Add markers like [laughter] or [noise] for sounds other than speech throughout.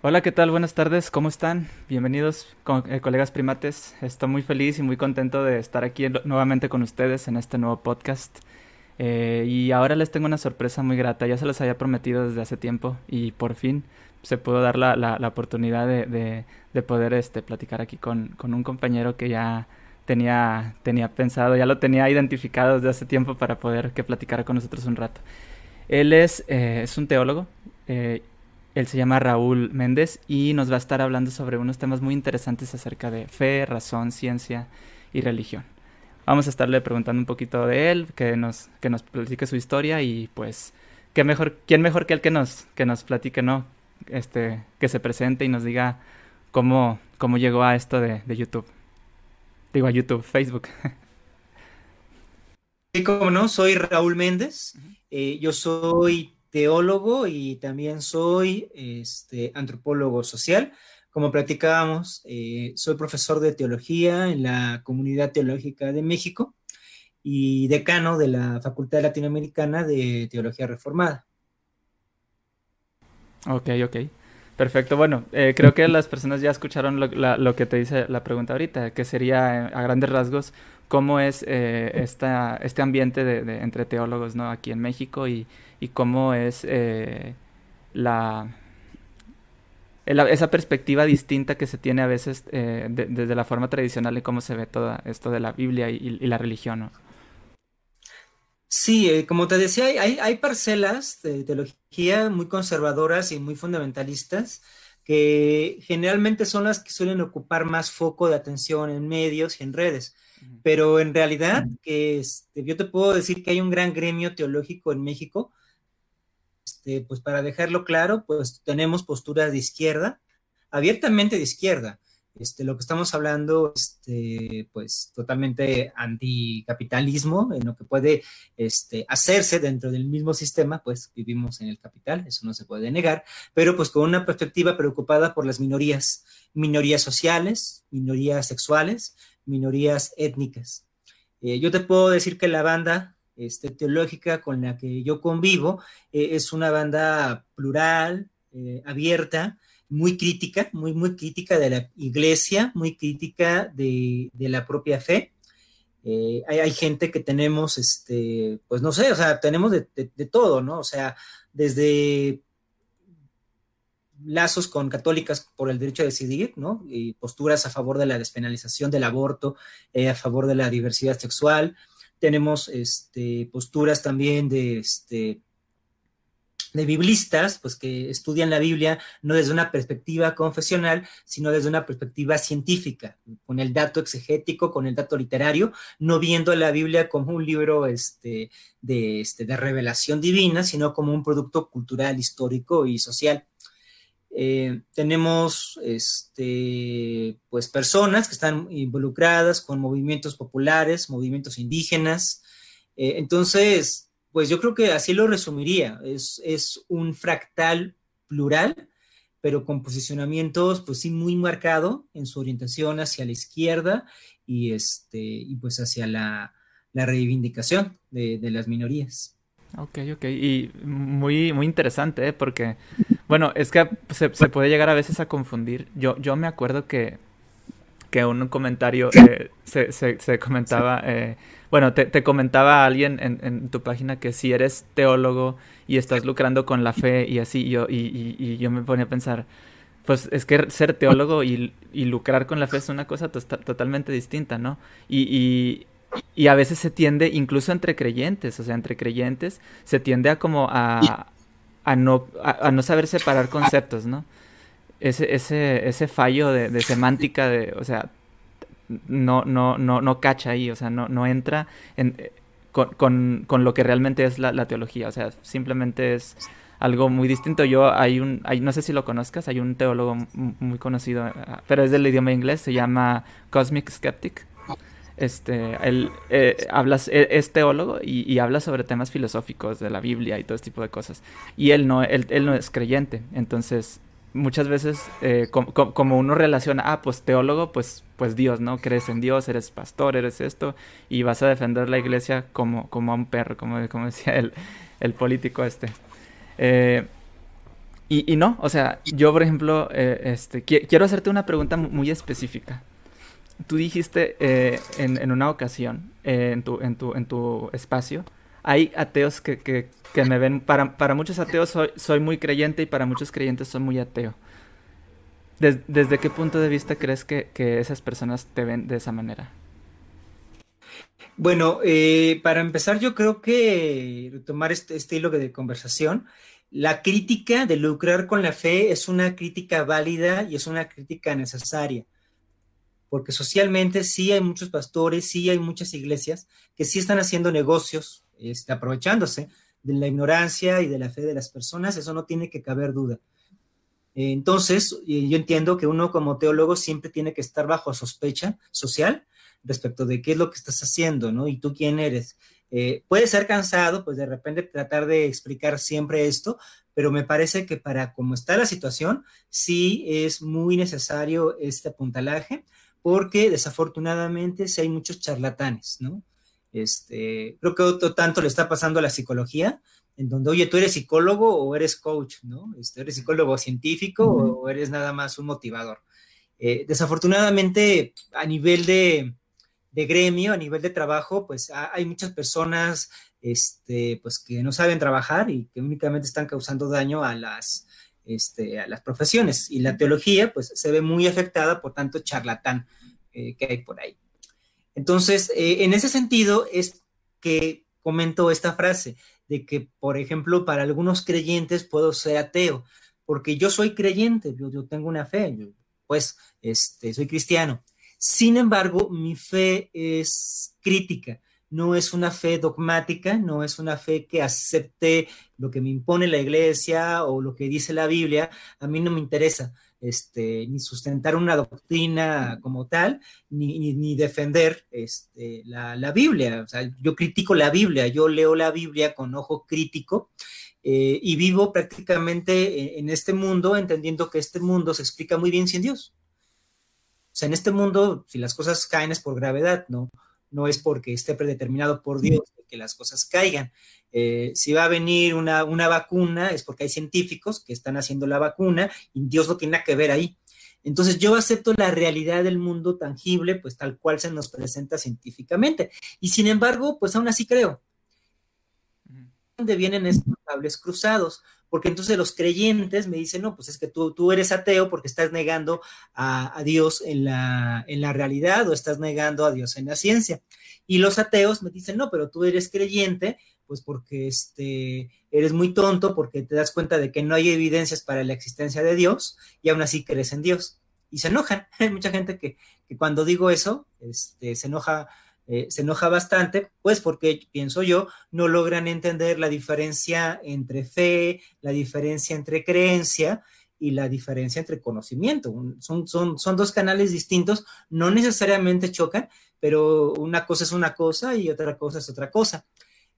Hola, ¿qué tal? Buenas tardes, ¿cómo están? Bienvenidos, eh, colegas primates. Estoy muy feliz y muy contento de estar aquí nuevamente con ustedes en este nuevo podcast. Eh, y ahora les tengo una sorpresa muy grata, ya se los había prometido desde hace tiempo y por fin se pudo dar la, la, oportunidad de, de, poder este, platicar aquí con, con, un compañero que ya tenía, tenía pensado, ya lo tenía identificado desde hace tiempo para poder que platicara con nosotros un rato. Él es, eh, es un teólogo él se llama Raúl Méndez y nos va a estar hablando sobre unos temas muy interesantes acerca de fe, razón, ciencia y religión. Vamos a estarle preguntando un poquito de él, que nos, que nos platique su historia y pues, ¿qué mejor, ¿quién mejor que él que nos, que nos platique, no? Este, que se presente y nos diga cómo, cómo llegó a esto de, YouTube. Digo, a YouTube, Facebook. [laughs] Sí, como no, soy Raúl Méndez. Eh, yo soy teólogo y también soy este, antropólogo social. Como platicábamos, eh, soy profesor de teología en la Comunidad Teológica de México y decano de la Facultad Latinoamericana de Teología Reformada. Ok, ok. Perfecto. Bueno, eh, creo que las personas ya escucharon lo, que te dice la pregunta ahorita, que sería a grandes rasgos cómo es eh, esta, este ambiente de, entre teólogos ¿no? aquí en México y, y cómo es eh, la, esa perspectiva distinta que se tiene a veces eh, desde la forma tradicional y cómo se ve todo esto de la Biblia y, la religión. ¿no? Sí, eh, como te decía, hay, hay parcelas de teología muy conservadoras y muy fundamentalistas que generalmente son las que suelen ocupar más foco de atención en medios y en redes. Pero en realidad, que este, yo te puedo decir que hay un gran gremio teológico en México este, pues para dejarlo claro, pues tenemos posturas de izquierda, abiertamente de izquierda. Este, lo que estamos hablando, este, pues totalmente anticapitalismo, en lo que puede este, hacerse dentro del mismo sistema, pues vivimos en el capital, eso no se puede negar, pero pues con una perspectiva preocupada por las minorías, minorías sociales, minorías sexuales, minorías étnicas. Eh, yo te puedo decir que la banda este, teológica con la que yo convivo. Eh, es una banda plural, eh, abierta, muy crítica, muy, muy crítica de la iglesia, muy crítica de, la propia fe. Eh, hay, gente que tenemos, este, pues no sé, o sea, tenemos de, todo, ¿no? O sea, desde lazos con católicas por el derecho a decidir, ¿no? Y posturas a favor de la despenalización del aborto, a favor de la diversidad sexual, tenemos este, posturas también de, este, de biblistas, pues que estudian la Biblia no desde una perspectiva confesional, sino desde una perspectiva científica, con el dato exegético, con el dato literario, no viendo la Biblia como un libro este, de, este, de revelación divina, sino como un producto cultural, histórico y social. Eh, tenemos este, pues personas que están involucradas con movimientos populares, movimientos indígenas. Eh, entonces, pues yo creo que así lo resumiría. Es, es, un fractal plural, pero con posicionamientos, pues sí, muy marcado en su orientación hacia la izquierda y, este, y pues hacia la, la reivindicación de, las minorías. Ok, ok. Y muy, muy interesante, ¿eh? porque, bueno, es que se, se, puede llegar a veces a confundir. Yo, yo me acuerdo que, que un comentario eh, se, se, se, comentaba, eh, bueno, te, te, comentaba alguien en, en, tu página que si eres teólogo y estás lucrando con la fe y así, y yo, y, y, yo me ponía a pensar, pues es que ser teólogo y, y lucrar con la fe es una cosa totalmente distinta, ¿no? Y, y a veces se tiende, incluso entre creyentes, o sea, entre creyentes, se tiende a como a, a no, a, no saber separar conceptos, ¿no? Ese, ese, ese fallo de, de, semántica, de, o sea, no, no, no, no cacha ahí, o sea, no, no entra en, con, con, con, lo que realmente es la, la, teología, o sea, simplemente es algo muy distinto. Yo, hay un, hay, no sé si lo conozcas, hay un teólogo muy conocido, pero es del idioma inglés, se llama Cosmic Skeptic este, él eh, e, es teólogo y, habla sobre temas filosóficos de la Biblia y todo este tipo de cosas. Y él no, él, no es creyente. Entonces, muchas veces, eh, como uno relaciona, ah, pues teólogo, pues, pues Dios, ¿no? Crees en Dios, eres pastor, eres esto, y vas a defender la iglesia como, como a un perro, como, como decía el, el político este. Eh, Y, no, o sea, yo por ejemplo, eh, este, quiero hacerte una pregunta muy específica. Tú dijiste eh, en, una ocasión, eh, en, tu, en, tu, en tu espacio, hay ateos que, que, me ven, para, para, muchos ateos soy, soy muy creyente y para muchos creyentes soy muy ateo. ¿Desde qué punto de vista crees que, que, esas personas te ven de esa manera? Bueno, para empezar, yo creo que retomar este estilo de conversación, la crítica de lucrar con la fe es una crítica válida y es una crítica necesaria, porque socialmente sí hay muchos pastores, sí hay muchas iglesias que sí están haciendo negocios, este, aprovechándose de la ignorancia y de la fe de las personas, eso no tiene que caber duda. Entonces, yo entiendo que uno como teólogo siempre tiene que estar bajo sospecha social respecto de qué es lo que estás haciendo, ¿no? Y tú quién eres. Eh, puede ser cansado, pues de repente tratar de explicar siempre esto, pero me parece que para cómo está la situación, sí es muy necesario este apuntalaje, porque desafortunadamente sí hay muchos charlatanes, ¿no? Este, creo que otro tanto le está pasando a la psicología, en donde, oye, tú eres psicólogo o eres coach, ¿no? Este, eres psicólogo científico o eres nada más un motivador. Eh, desafortunadamente, a nivel de, de gremio, a nivel de trabajo, pues hay muchas personas este, pues, que no saben trabajar y que únicamente están causando daño a las, este, a las profesiones. Y la teología, pues, se ve muy afectada por tanto charlatán eh, que hay por ahí. Entonces, eh, en ese sentido es que comento esta frase de que, por ejemplo, para algunos creyentes puedo ser ateo, porque yo soy creyente, yo, yo tengo una fe, pues, este, soy cristiano sin embargo, mi fe es crítica, no es una fe dogmática, no es una fe que acepte lo que me impone la iglesia o lo que dice la Biblia. A mí no me interesa este, ni sustentar una doctrina como tal, ni, defender este, la, Biblia. O sea, yo critico la Biblia, yo leo la Biblia con ojo crítico. Eh, y vivo prácticamente en este mundo entendiendo que este mundo se explica muy bien sin Dios. O sea, en este mundo, si las cosas caen es por gravedad, ¿no? No es porque esté predeterminado por Dios que las cosas caigan. Eh, si va a venir una, una, vacuna, es porque hay científicos que están haciendo la vacuna y Dios no tiene nada que ver ahí. Entonces yo acepto la realidad del mundo tangible, pues tal cual se nos presenta científicamente. Y sin embargo, pues aún así creo. ¿Dónde vienen estos cables cruzados? Porque entonces los creyentes me dicen, no, pues es que tú, tú eres ateo porque estás negando a, Dios en la, en la realidad o estás negando a Dios en la ciencia. Y los ateos me dicen, no, pero tú eres creyente, pues porque este, eres muy tonto, porque te das cuenta de que no hay evidencias para la existencia de Dios y aún así crees en Dios. Y se enojan. [laughs] Hay mucha gente que, que cuando digo eso, este, se enoja eh, se enoja bastante, pues porque pienso yo, no logran entender la diferencia entre fe, la diferencia entre creencia y la diferencia entre conocimiento. Son, son, son dos canales distintos, no necesariamente chocan, pero una cosa es una cosa y otra cosa es otra cosa.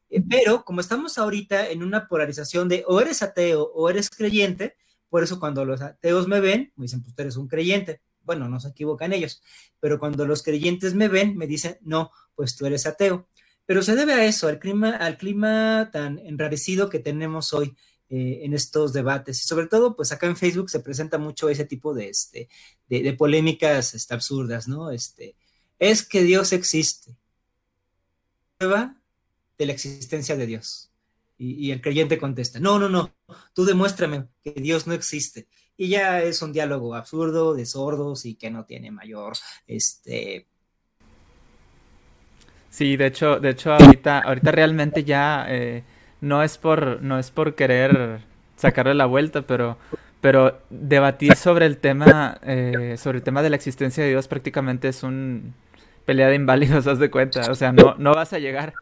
Eh, pero como estamos ahorita en una polarización de o eres ateo o eres creyente, por eso cuando los ateos me ven, me dicen, pues tú eres un creyente bueno, no se equivocan ellos, pero cuando los creyentes me ven, me dicen, no, pues tú eres ateo. Pero se debe a eso, al clima, al clima tan enrarecido que tenemos hoy eh, en estos debates. Y sobre todo, pues acá en Facebook se presenta mucho ese tipo de, este, de, polémicas este, absurdas, ¿no? Este, es que Dios existe. Prueba de la existencia de Dios. Y, y el creyente contesta, no, no, no, tú demuéstrame que Dios no existe y ya es un diálogo absurdo de sordos y que no tiene mayor este sí de hecho de hecho ahorita ahorita realmente ya eh, no es por no es por querer sacarle la vuelta pero pero debatir sobre el tema eh, sobre el tema de la existencia de Dios prácticamente es un pelea de inválidos [laughs] haz de cuenta o sea no no vas a llegar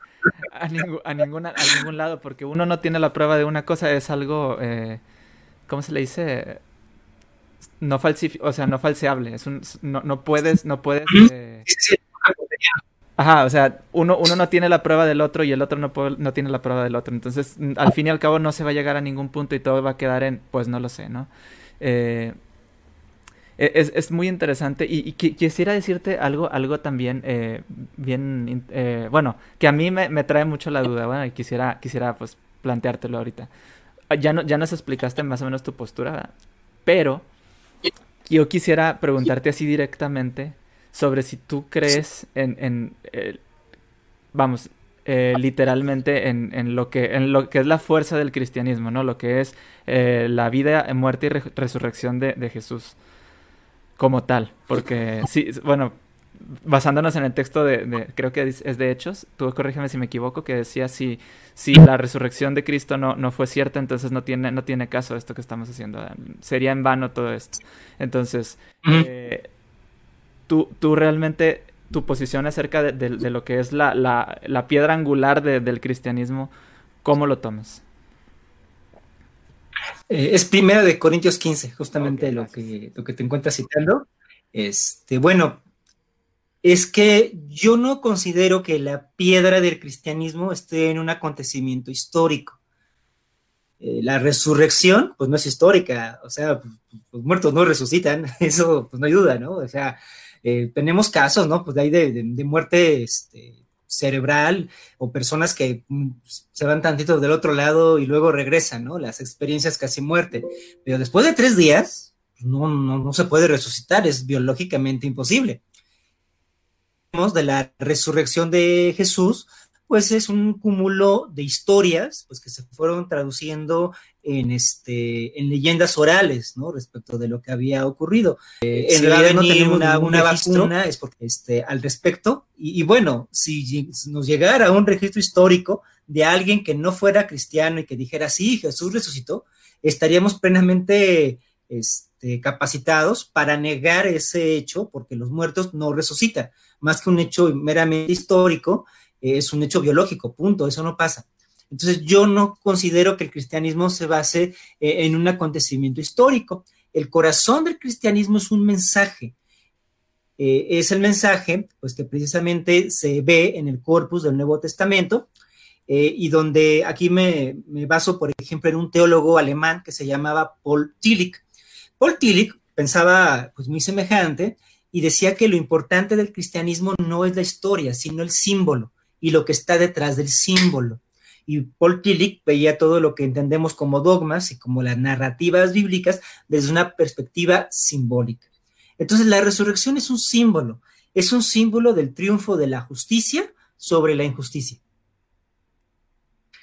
a, ningún, a, ninguna, a ningún lado porque uno no tiene la prueba de una cosa es algo eh, ¿cómo se le dice? No falsifi o sea, no falseable, es un, no, no puedes, no puedes... Eh... Ajá, o sea, uno, uno no tiene la prueba del otro y el otro no, no tiene la prueba del otro. Entonces, al fin y al cabo no se va a llegar a ningún punto y todo va a quedar en, pues no lo sé, ¿no? Eh, e, es, es, muy interesante y, quisiera decirte algo, algo también eh, bien, eh, bueno, que a mí me, me, trae mucho la duda, bueno, y quisiera, quisiera pues planteártelo ahorita. ya, no, ya nos explicaste más o menos tu postura, pero yo quisiera preguntarte así directamente sobre si tú crees en, en eh, vamos, eh, literalmente en, en, lo que, en lo que es la fuerza del cristianismo, ¿no? Lo que es eh, la vida, muerte y resurrección de, de, Jesús como tal. Porque, sí, bueno, basándonos en el texto de, creo que es de Hechos, tú corrígeme si me equivoco, que decía si, si la resurrección de Cristo no, no fue cierta, entonces no tiene, no tiene caso esto que estamos haciendo. Sería en vano todo esto. Entonces, eh, tú, tú realmente tu posición acerca de, lo que es la, la, piedra angular del cristianismo, ¿cómo lo tomas? Eh, es primera de Corintios 15, justamente lo, que, lo que te encuentras citando. Este, bueno, es que yo no considero que la piedra del cristianismo esté en un acontecimiento histórico. Eh, la resurrección, pues no es histórica, o sea, los muertos no resucitan, [laughs] eso pues no ayuda, ¿no? O sea, eh, tenemos casos, ¿no? Pues de ahí de, muerte este, cerebral o personas que mm, se van tantito del otro lado y luego regresan, ¿no? Las experiencias casi muerte. Pero después de tres días, pues, no, no, no se puede resucitar, es biológicamente imposible. De la resurrección de Jesús, pues es un cúmulo de historias pues que se fueron traduciendo en este en leyendas orales no respecto de lo que había ocurrido. Eh, en realidad no tenemos una, una vacuna es porque este al respecto. Y, bueno si nos llegara un registro histórico de alguien que no fuera cristiano y que dijera sí Jesús resucitó estaríamos plenamente este, capacitados para negar ese hecho porque los muertos no resucitan más que un hecho meramente histórico es un hecho biológico, punto, eso no pasa. Entonces yo no considero que el cristianismo se base eh, en un acontecimiento histórico. El corazón del cristianismo es un mensaje. Eh, es el mensaje, pues que precisamente se ve en el corpus del Nuevo Testamento, eh, y donde aquí me, me, baso, por ejemplo, en un teólogo alemán que se llamaba Paul Tillich. Paul Tillich pensaba pues muy semejante y decía que lo importante del cristianismo no es la historia, sino el símbolo y lo que está detrás del símbolo. Y Paul Tillich veía todo lo que entendemos como dogmas y como las narrativas bíblicas desde una perspectiva simbólica. Entonces la resurrección es un símbolo, es un símbolo del triunfo de la justicia sobre la injusticia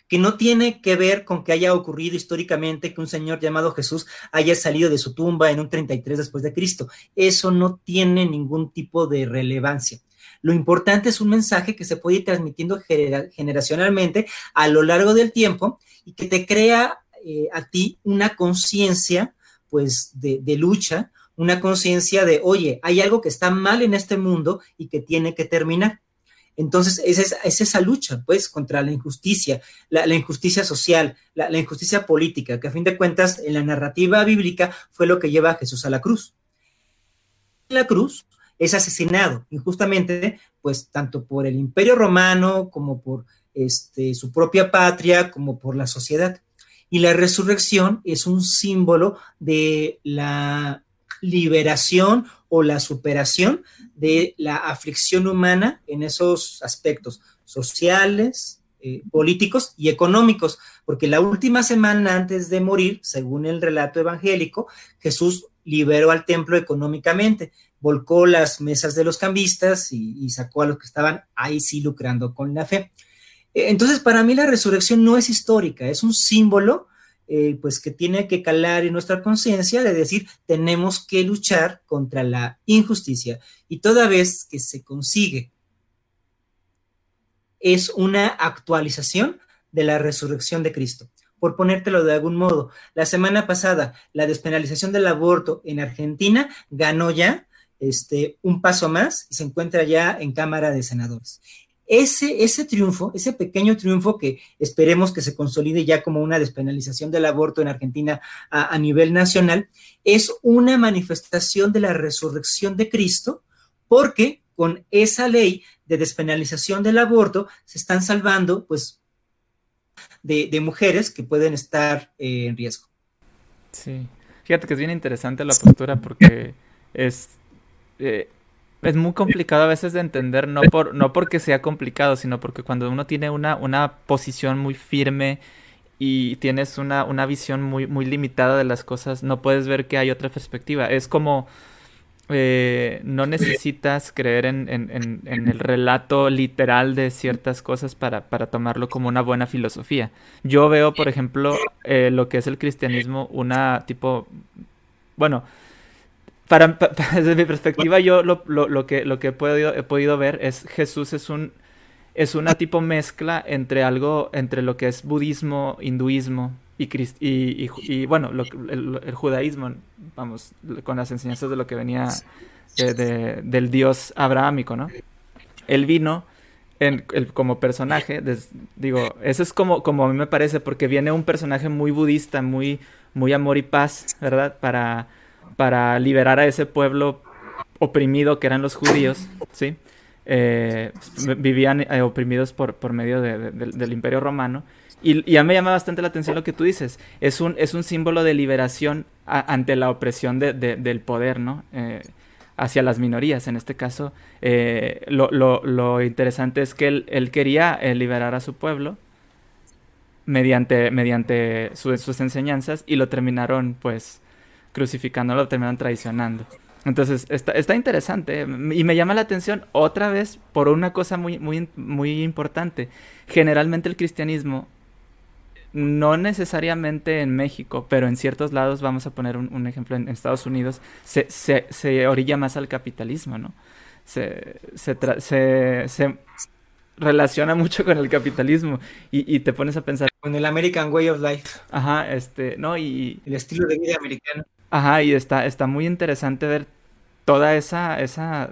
que no tiene que ver con que haya ocurrido históricamente que un señor llamado Jesús haya salido de su tumba en un 33 después de Cristo. Eso no tiene ningún tipo de relevancia. Lo importante es un mensaje que se puede ir transmitiendo generacionalmente a lo largo del tiempo y que te crea eh, a ti una conciencia, pues, de, lucha, una conciencia de, oye, hay algo que está mal en este mundo y que tiene que terminar. Entonces, es, esa lucha, pues, contra la injusticia, la, injusticia social, la, la, injusticia política, que a fin de cuentas, en la narrativa bíblica fue lo que lleva a Jesús a la cruz. La cruz es asesinado injustamente, pues tanto por el imperio romano como por este, su propia patria, como por la sociedad. Y la resurrección es un símbolo de la liberación o la superación de la aflicción humana en esos aspectos sociales, eh, políticos y económicos, porque la última semana antes de morir, según el relato evangélico, Jesús liberó al templo económicamente, volcó las mesas de los cambistas y, sacó a los que estaban ahí sí lucrando con la fe. Entonces, para mí la resurrección no es histórica, es un símbolo eh, pues que tiene que calar en nuestra conciencia de decir, tenemos que luchar contra la injusticia. Y toda vez que se consigue, es una actualización de la resurrección de Cristo por ponértelo de algún modo. La semana pasada, la despenalización del aborto en Argentina ganó ya este, un paso más y se encuentra ya en Cámara de Senadores. Ese, ese triunfo, ese pequeño triunfo que esperemos que se consolide ya como una despenalización del aborto en Argentina a, nivel nacional, es una manifestación de la resurrección de Cristo, porque con esa ley de despenalización del aborto se están salvando pues de, mujeres que pueden estar eh, en riesgo. Sí, fíjate que es bien interesante la postura porque es, eh, es muy complicado a veces de entender, no, por, no porque sea complicado, sino porque cuando uno tiene una, una posición muy firme y tienes una, una visión muy, muy limitada de las cosas, no puedes ver que hay otra perspectiva. Es como eh, no necesitas creer en, en, en, el relato literal de ciertas cosas para, para, tomarlo como una buena filosofía. Yo veo, por ejemplo, eh, lo que es el cristianismo, una tipo, bueno, para, [laughs] desde mi perspectiva, yo lo, lo, lo, que, lo que he podido, he podido ver es Jesús es un es una tipo mezcla entre algo, entre lo que es budismo, hinduismo y, y, y, bueno, el, judaísmo, vamos, con las enseñanzas de lo que venía de, del dios abrahámico, ¿no? Él vino en, como personaje, digo, eso es como, como a mí me parece, porque viene un personaje muy budista, muy, muy amor y paz, ¿verdad? Para, para liberar a ese pueblo oprimido que eran los judíos, ¿sí? Eh, vivían eh, oprimidos por, por medio del imperio romano. Y, ya me llama bastante la atención lo que tú dices. Es un, es un símbolo de liberación ante la opresión del poder, ¿no? Eh, hacia las minorías. En este caso, lo, lo, interesante es que él, él quería liberar a su pueblo mediante, mediante sus enseñanzas y lo terminaron, pues, crucificando, lo terminaron traicionando. Entonces, está, está interesante y me llama la atención otra vez por una cosa muy, muy, muy importante. Generalmente el cristianismo, no necesariamente en México, pero en ciertos lados, vamos a poner un, ejemplo, en, Estados Unidos, se, se, se, orilla más al capitalismo, ¿no? Se, se, se, relaciona mucho con el capitalismo y, y, te pones a pensar... Con el American Way of Life. Ajá, este, ¿no? Y... El estilo de vida americano. Ajá, y está, está muy interesante ver toda esa, esa,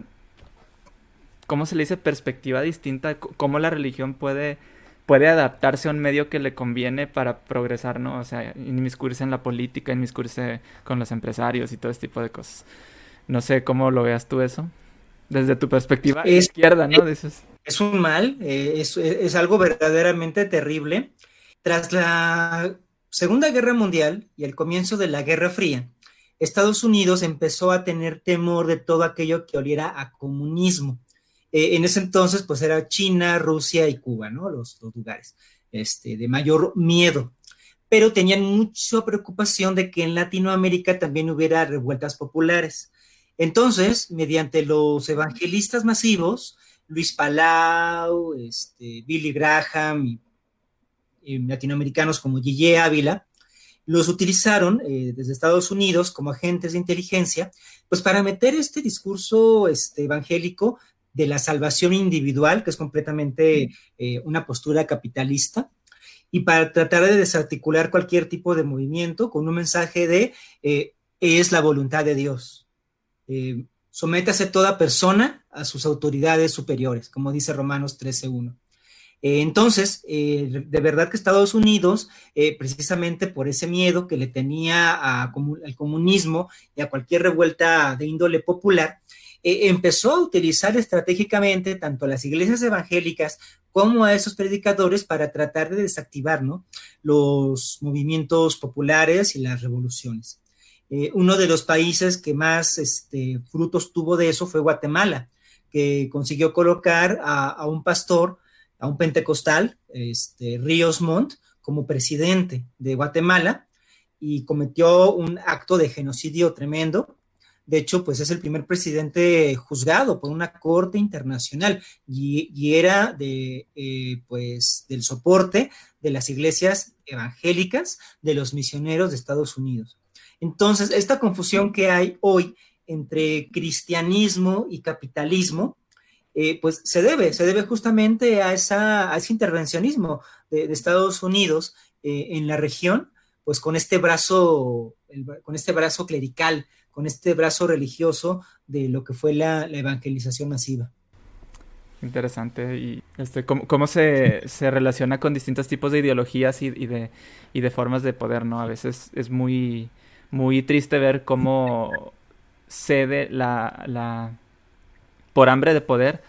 ¿cómo se le dice? Perspectiva distinta, cómo la religión puede, puede adaptarse a un medio que le conviene para progresar, ¿no? O sea, inmiscuirse en la política, inmiscuirse con los empresarios y todo este tipo de cosas. No sé cómo lo veas tú eso, desde tu perspectiva es, izquierda, ¿no? Es un mal, eh, es, es algo verdaderamente terrible. Tras la Segunda Guerra Mundial y el comienzo de la Guerra Fría, Estados Unidos empezó a tener temor de todo aquello que oliera a comunismo. Eh, en ese entonces, pues era China, Rusia y Cuba, ¿no? Los, lugares este, de mayor miedo. Pero tenían mucha preocupación de que en Latinoamérica también hubiera revueltas populares. Entonces, mediante los evangelistas masivos, Luis Palau, este, Billy Graham y, latinoamericanos como Gille Ávila, los utilizaron eh, desde Estados Unidos como agentes de inteligencia, pues para meter este discurso este, evangélico de la salvación individual, que es completamente eh, una postura capitalista, y para tratar de desarticular cualquier tipo de movimiento con un mensaje de eh, es la voluntad de Dios. sométase toda persona a sus autoridades superiores, como dice Romanos 13.1. Eh, entonces, eh, de verdad que Estados Unidos, eh, precisamente por ese miedo que le tenía al comunismo y a cualquier revuelta de índole popular, empezó a utilizar estratégicamente tanto a las iglesias evangélicas como a esos predicadores para tratar de desactivar los movimientos populares y las revoluciones. uno de los países que más este, frutos tuvo de eso fue Guatemala, que consiguió colocar a un pastor a un pentecostal, este, Ríos Montt, como presidente de Guatemala y cometió un acto de genocidio tremendo. De hecho, pues es el primer presidente juzgado por una corte internacional y, era de, eh, pues, del soporte de las iglesias evangélicas de los misioneros de Estados Unidos. Entonces, esta confusión que hay hoy entre cristianismo y capitalismo, eh, pues se debe, se debe justamente a, esa, ese intervencionismo de, Estados Unidos eh, en la región, pues con este brazo, con este brazo clerical, con este brazo religioso de lo que fue la, evangelización masiva. Interesante. Y este, cómo, se, relaciona con distintos tipos de ideologías y, de, y de formas de poder, ¿no? A veces es muy, muy triste ver cómo cede la, por hambre de poder,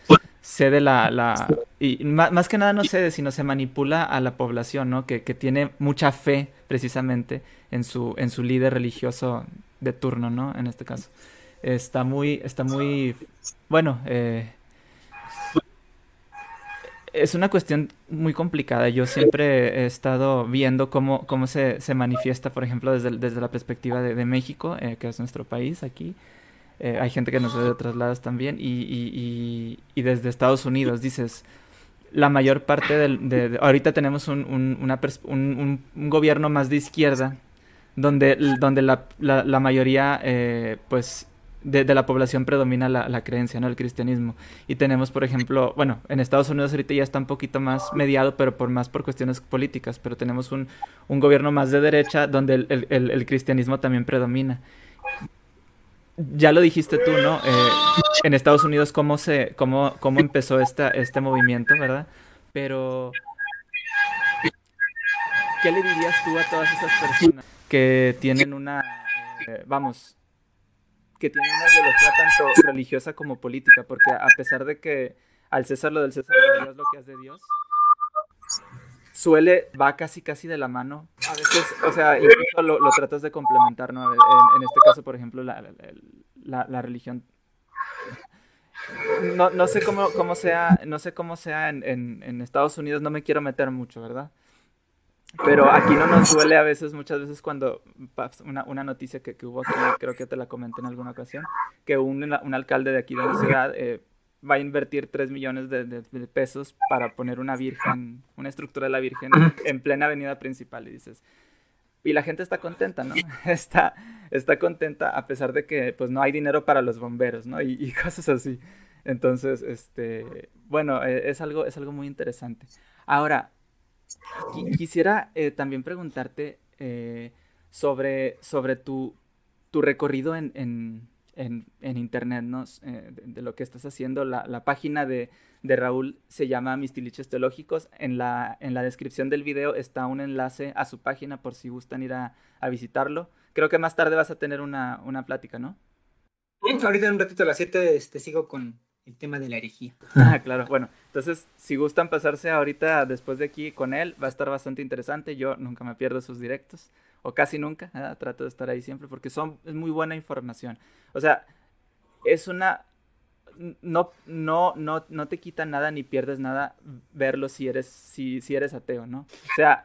cede la, la y más, que nada no cede, sino se manipula a la población, ¿no? Que, que, tiene mucha fe precisamente en su, en su líder religioso de turno, ¿no? En este caso. Está muy, está muy, bueno, eh, es una cuestión muy complicada. Yo siempre he estado viendo cómo, cómo se, se manifiesta, por ejemplo, desde, desde la perspectiva de, México, eh, que es nuestro país aquí. Eh, hay gente que nos ve de otros lados también. Y, y, y, desde Estados Unidos, dices, la mayor parte del, de, ahorita tenemos un, gobierno más de izquierda, donde, donde la, mayoría, eh, pues, de, la población predomina la, creencia, ¿no? El cristianismo. Y tenemos, por ejemplo, bueno, en Estados Unidos ahorita ya está un poquito más mediado, pero por más por cuestiones políticas, pero tenemos un, gobierno más de derecha donde el, cristianismo también predomina. Ya lo dijiste tú, ¿no? Eh, en Estados Unidos cómo se, cómo, cómo empezó esta, este movimiento, ¿verdad? Pero ¿qué le dirías tú a todas esas personas que tienen una, eh, vamos, que tiene una ideología tanto religiosa como política, porque a pesar de que al César lo del César lo Dios lo que es de Dios, suele, va casi casi de la mano. A veces, o sea, incluso lo, tratas de complementar, ¿no? En, este caso, por ejemplo, la, la, religión. No, no, sé cómo, cómo sea, no sé cómo sea en, en, en Estados Unidos, no me quiero meter mucho, ¿verdad? Pero aquí no nos duele a veces, muchas veces cuando una, una noticia que, que, hubo aquí, creo que te la comenté en alguna ocasión, que un, un alcalde de aquí de la ciudad eh, va a invertir 3 millones de, de, pesos para poner una virgen, una estructura de la virgen en plena avenida principal y dices, y la gente está contenta, ¿no? [laughs] Está, está contenta a pesar de que pues no hay dinero para los bomberos, ¿no? Y, y [laughs] cosas así. Entonces, este, bueno, e, es algo, es algo muy interesante. Ahora, Quisiera eh, también preguntarte eh, sobre, sobre tu, tu recorrido en, en, en, Internet, ¿no? Eh, de, lo que estás haciendo. La, la página de, de, Raúl se llama Mis Tiliches Teológicos. En la, en la descripción del video está un enlace a su página por si gustan ir a, a visitarlo. Creo que más tarde vas a tener una, una plática, ¿no? Ahorita en un ratito a las 7 este, sigo con, el tema de la herejía. [laughs] Ah, claro. Bueno, entonces, si gustan pasarse ahorita después de aquí con él, va a estar bastante interesante. Yo nunca me pierdo sus directos, o casi nunca. Trato de estar ahí siempre porque son, es muy buena información. O sea, es una... No, no, no, no te quita nada ni pierdes nada verlo si eres, si, si eres ateo, ¿no? O sea,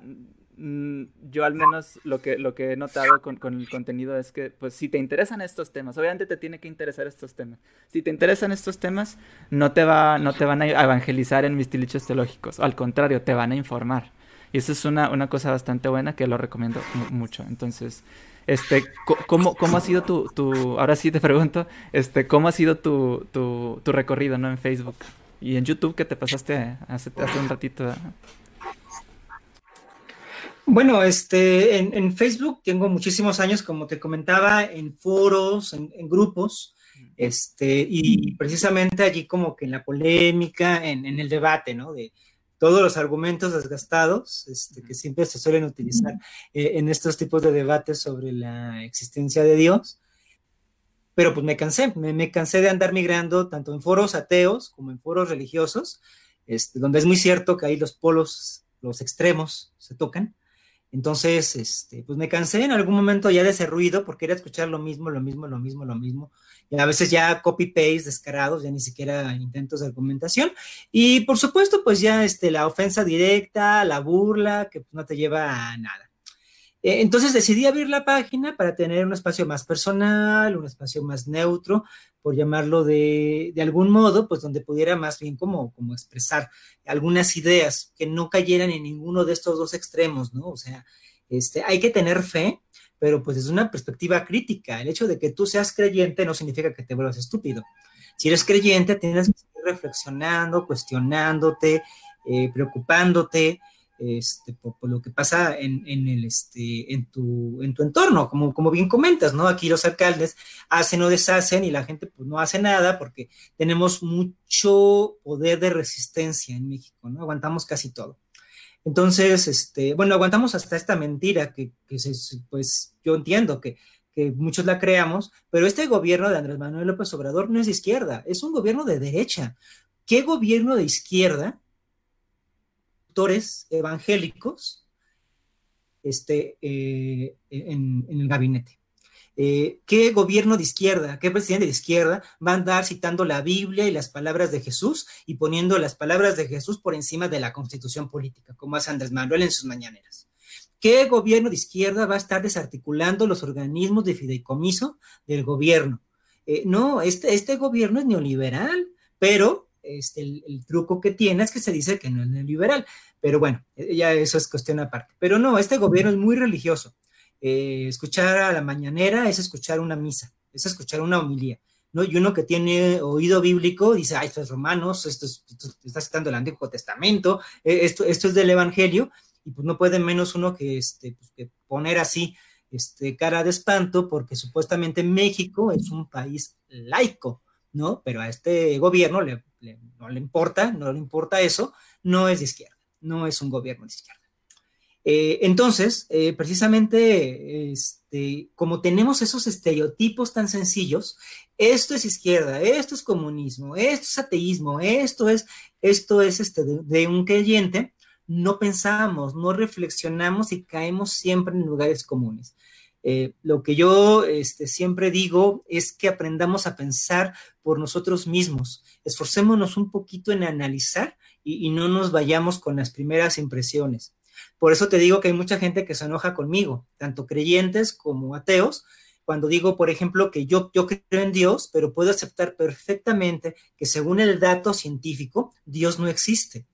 Mm, yo al menos lo que, lo que he notado con, con, el contenido es que, pues, si te interesan estos temas, obviamente te tiene que interesar estos temas. Si te interesan estos temas, no te, va, no te van a evangelizar en mis tilichos teológicos, al contrario, te van a informar. Y eso es una, una cosa bastante buena que lo recomiendo mucho. Entonces, este, ¿cómo, cómo ha sido tu, tu, ahora sí te pregunto, este, cómo ha sido tu, tu, tu recorrido, ¿no? En Facebook y en YouTube que te pasaste hace, hace un ratito. Bueno, este, en, Facebook tengo muchísimos años, como te comentaba, en foros, en, grupos, este, y precisamente allí como que en la polémica, en, el debate, ¿no? De todos los argumentos desgastados este, que siempre se suelen utilizar eh, en estos tipos de debates sobre la existencia de Dios. Pero pues me cansé, me, cansé de andar migrando tanto en foros ateos como en foros religiosos, este, donde es muy cierto que ahí los polos, los extremos se tocan. Entonces, este, pues me cansé en algún momento ya de ese ruido porque era escuchar lo mismo, lo mismo, lo mismo, lo mismo. Y a veces ya copy-paste descarados, ya ni siquiera intentos de argumentación. Y por supuesto, pues ya este, la ofensa directa, la burla, que no te lleva a nada. Eh, entonces decidí abrir la página para tener un espacio más personal, un espacio más neutro, por llamarlo de, de algún modo, pues donde pudiera más bien como, como expresar algunas ideas que no cayeran en ninguno de estos dos extremos, ¿no? O sea, este, hay que tener fe, pero pues desde una perspectiva crítica. El hecho de que tú seas creyente no significa que te vuelvas estúpido. Si eres creyente, tienes que seguir reflexionando, cuestionándote, eh, preocupándote, este, por, lo que pasa en, el, este, en, tu, en tu entorno, como, como bien comentas, ¿no? Aquí los alcaldes hacen o deshacen y la gente pues no hace nada porque tenemos mucho poder de resistencia en México, ¿no? Aguantamos casi todo. Entonces, este, bueno, aguantamos hasta esta mentira que, pues yo entiendo que, que muchos la creamos, pero este gobierno de Andrés Manuel López Obrador no es de izquierda, es un gobierno de derecha. ¿Qué gobierno de izquierda evangélicos este, eh, en, el gabinete. Eh, ¿Qué gobierno de izquierda, qué presidente de izquierda va a andar citando la Biblia y las palabras de Jesús y poniendo las palabras de Jesús por encima de la constitución política, como hace Andrés Manuel en sus mañaneras? ¿Qué gobierno de izquierda va a estar desarticulando los organismos de fideicomiso del gobierno? Eh, no, este, este gobierno es neoliberal, pero este, el, truco que tiene es que se dice que no es neoliberal. Pero bueno, ya eso es cuestión aparte. Pero no, este gobierno es muy religioso. Eh, escuchar a la mañanera es escuchar una misa, es escuchar una homilía. ¿no? Y uno que tiene oído bíblico dice, ah, esto es Romanos, esto, está citando el Antiguo Testamento, eh, esto, esto es del Evangelio, y pues no puede menos uno que, este, pues, que poner así este, cara de espanto, porque supuestamente México es un país laico, ¿no? Pero a este gobierno no le importa, no le importa eso, no es de izquierda, no es un gobierno de izquierda. Eh, entonces, eh, precisamente, este, como tenemos esos estereotipos tan sencillos, esto es izquierda, esto es comunismo, esto es ateísmo, esto es, esto es este, de, un creyente, no pensamos, no reflexionamos y caemos siempre en lugares comunes. Eh, lo que yo este, siempre digo es que aprendamos a pensar por nosotros mismos, esforcémonos un poquito en analizar y no nos vayamos con las primeras impresiones. Por eso te digo que hay mucha gente que se enoja conmigo, tanto creyentes como ateos, cuando digo, por ejemplo, que yo, yo creo en Dios, pero puedo aceptar perfectamente que según el dato científico, Dios no existe.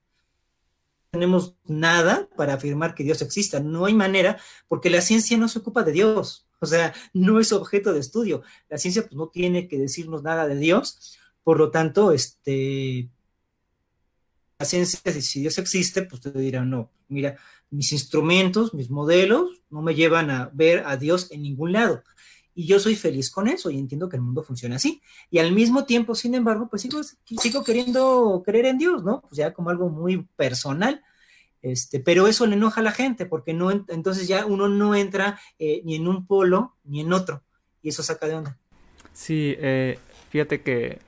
Tenemos nada para afirmar que Dios exista, no hay manera, porque la ciencia no se ocupa de Dios, o sea, no es objeto de estudio. La ciencia pues, no tiene que decirnos nada de Dios, por lo tanto, este, la ciencia, si Dios existe, pues te dirán, no, mira, mis instrumentos, mis modelos, no me llevan a ver a Dios en ningún lado. Y yo soy feliz con eso y entiendo que el mundo funciona así. Y al mismo tiempo, sin embargo, pues sigo, sigo queriendo creer en Dios, ¿no? Pues ya como algo muy personal. Este, pero eso le enoja a la gente porque no, entonces ya uno no entra eh, ni en un polo ni en otro. Y eso saca de onda. Sí, eh, fíjate que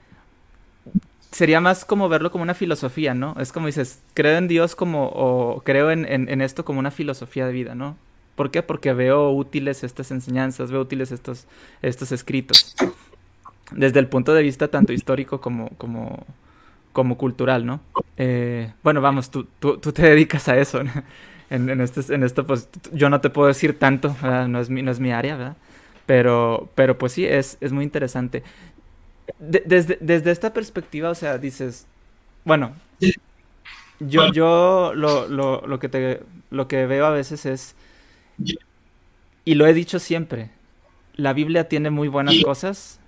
sería más como verlo como una filosofía, ¿no? Es como dices, creo en Dios como, o creo en, en, esto como una filosofía de vida, ¿no? ¿Por qué? Porque veo útiles estas enseñanzas, veo útiles estos, estos escritos. Desde el punto de vista tanto histórico como, como, como cultural, ¿no? Eh, bueno, vamos, tú, tú, tú, te dedicas a eso, ¿no? en, en, este, en esto, pues yo no te puedo decir tanto, No es mi, no es mi área, ¿verdad? Pero, pero pues sí, es, es muy interesante desde, desde esta perspectiva, o sea, dices, bueno, yo, yo lo, lo, lo, que te, lo que veo a veces es, y lo he dicho siempre, la Biblia tiene muy buenas cosas,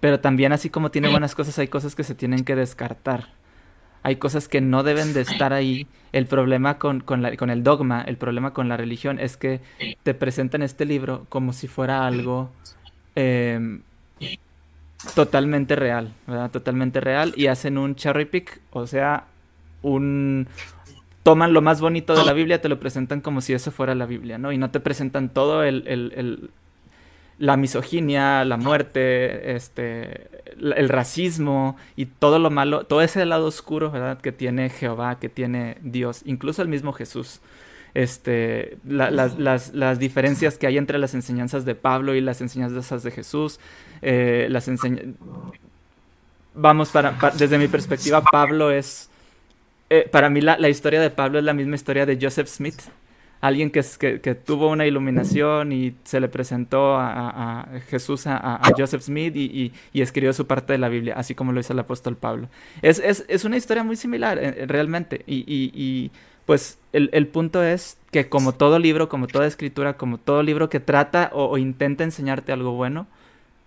pero también así como tiene buenas cosas, hay cosas que se tienen que descartar. Hay cosas que no deben de estar ahí. El problema con, con, la, con el dogma, el problema con la religión es que te presentan este libro como si fuera algo eh, totalmente real, ¿verdad? Totalmente real y hacen un cherry pick, o sea, un toman lo más bonito de la Biblia, te lo presentan como si eso fuera la Biblia, ¿no? Y no te presentan todo el, el, el la misoginia, la muerte, este, el racismo y todo lo malo, todo ese lado oscuro, ¿verdad? Que tiene Jehová, que tiene Dios, incluso el mismo Jesús este, las, las, las, diferencias que hay entre las enseñanzas de Pablo y las enseñanzas de Jesús, eh, las Vamos, para, desde mi perspectiva, Pablo es... Eh, para mí la, la, historia de Pablo es la misma historia de Joseph Smith, alguien que, que, que tuvo una iluminación y se le presentó a, a Jesús a, Joseph Smith y, y, escribió su parte de la Biblia, así como lo hizo el apóstol Pablo. Es, es, es una historia muy similar, eh, realmente, y pues el, punto es que como todo libro, como toda escritura, como todo libro que trata o, intenta enseñarte algo bueno,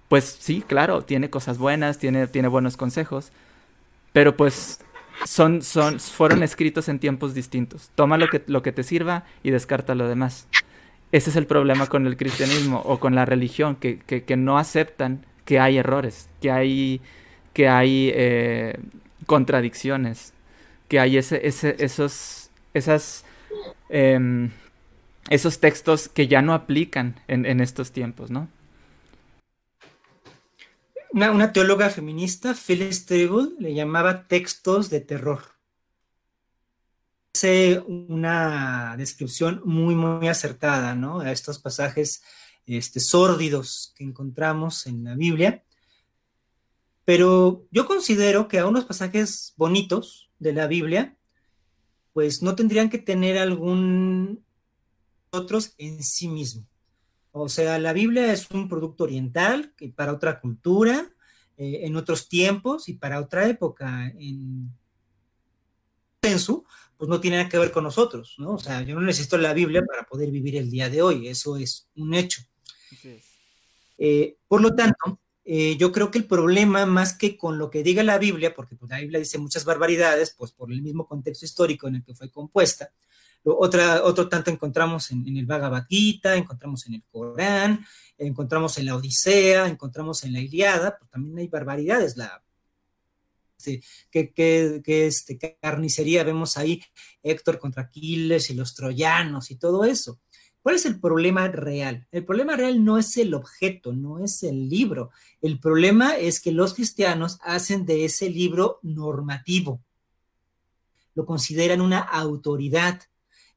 pues sí, claro, tiene cosas buenas, tiene, tiene buenos consejos, pero pues son, son, fueron escritos en tiempos distintos. Toma lo que, lo que te sirva y descarta lo demás. Ese es el problema con el cristianismo o con la religión, que, que, no aceptan que hay errores, que hay, que hay eh, contradicciones, que hay ese, ese, esos esas, em, esos textos que ya no aplican en, estos tiempos, ¿no? Una, teóloga feminista, Phyllis Tribble, le llamaba textos de terror. Hace una descripción muy, muy acertada, ¿no? A estos pasajes este, sórdidos que encontramos en la Biblia. Pero yo considero que a unos pasajes bonitos de la Biblia, pues no tendrían que tener algún otros en sí mismo. O sea, la Biblia es un producto oriental que para otra cultura, eh, en otros tiempos y para otra época. En penso, pues no tiene nada que ver con nosotros, ¿no? O sea, yo no necesito la Biblia para poder vivir el día de hoy, eso es un hecho. Eh, por lo tanto, eh, yo creo que el problema más que con lo que diga la Biblia, porque pues, la Biblia dice muchas barbaridades, pues por el mismo contexto histórico en el que fue compuesta, otra, otro tanto encontramos en, el Bhagavad Gita, encontramos en el Corán, encontramos en la Odisea, encontramos en la Iliada, pues también hay barbaridades, la que, que, este, carnicería vemos ahí Héctor contra Aquiles y los troyanos y todo eso. ¿Cuál es el problema real? El problema real no es el objeto, no es el libro. El problema es que los cristianos hacen de ese libro normativo. Lo consideran una autoridad.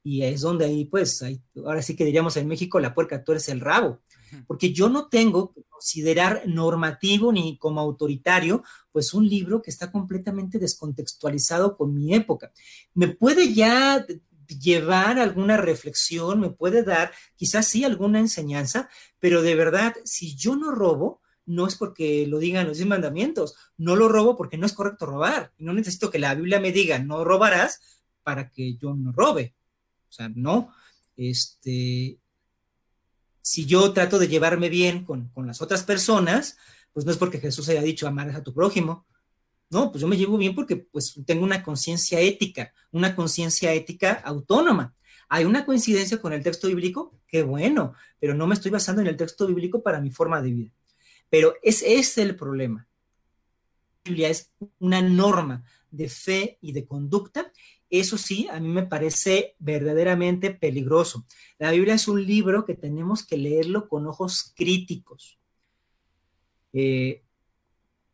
Y es donde ahí, pues, ahora sí que diríamos en México, la puerca tuerce el rabo. Porque yo no tengo que considerar normativo ni como autoritario, pues un libro que está completamente descontextualizado con mi época. Me puede ya llevar alguna reflexión, me puede dar quizás sí alguna enseñanza, pero de verdad, si yo no robo, no es porque lo digan los diez mandamientos, no lo robo porque no es correcto robar. Y no necesito que la Biblia me diga no robarás para que yo no robe. O sea, no. Este, si yo trato de llevarme bien con, con las otras personas, pues no es porque Jesús haya dicho amarás a tu prójimo, no, pues yo me llevo bien porque pues tengo una conciencia ética, una conciencia ética autónoma. ¿Hay una coincidencia con el texto bíblico? Qué bueno, pero no me estoy basando en el texto bíblico para mi forma de vida. Pero ese es el problema. La Biblia es una norma de fe y de conducta. Eso sí, a mí me parece verdaderamente peligroso. La Biblia es un libro que tenemos que leerlo con ojos críticos. Eh,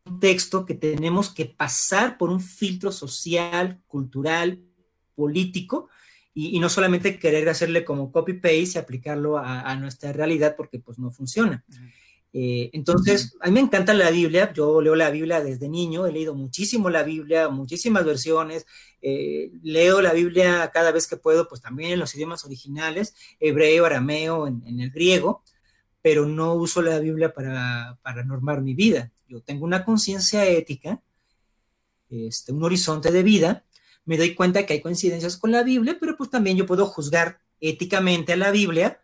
un texto que tenemos que pasar por un filtro social, cultural, político, y, no solamente querer hacerle como copy-paste y aplicarlo a, nuestra realidad porque pues no funciona. Eh, entonces, a mí me encanta la Biblia, yo leo la Biblia desde niño, he leído muchísimo la Biblia, muchísimas versiones, eh, leo la Biblia cada vez que puedo, pues también en los idiomas originales, hebreo, arameo, en, el griego, pero no uso la Biblia para, para normar mi vida. Yo tengo una conciencia ética, este, un horizonte de vida, me doy cuenta que hay coincidencias con la Biblia, pero pues también yo puedo juzgar éticamente a la Biblia,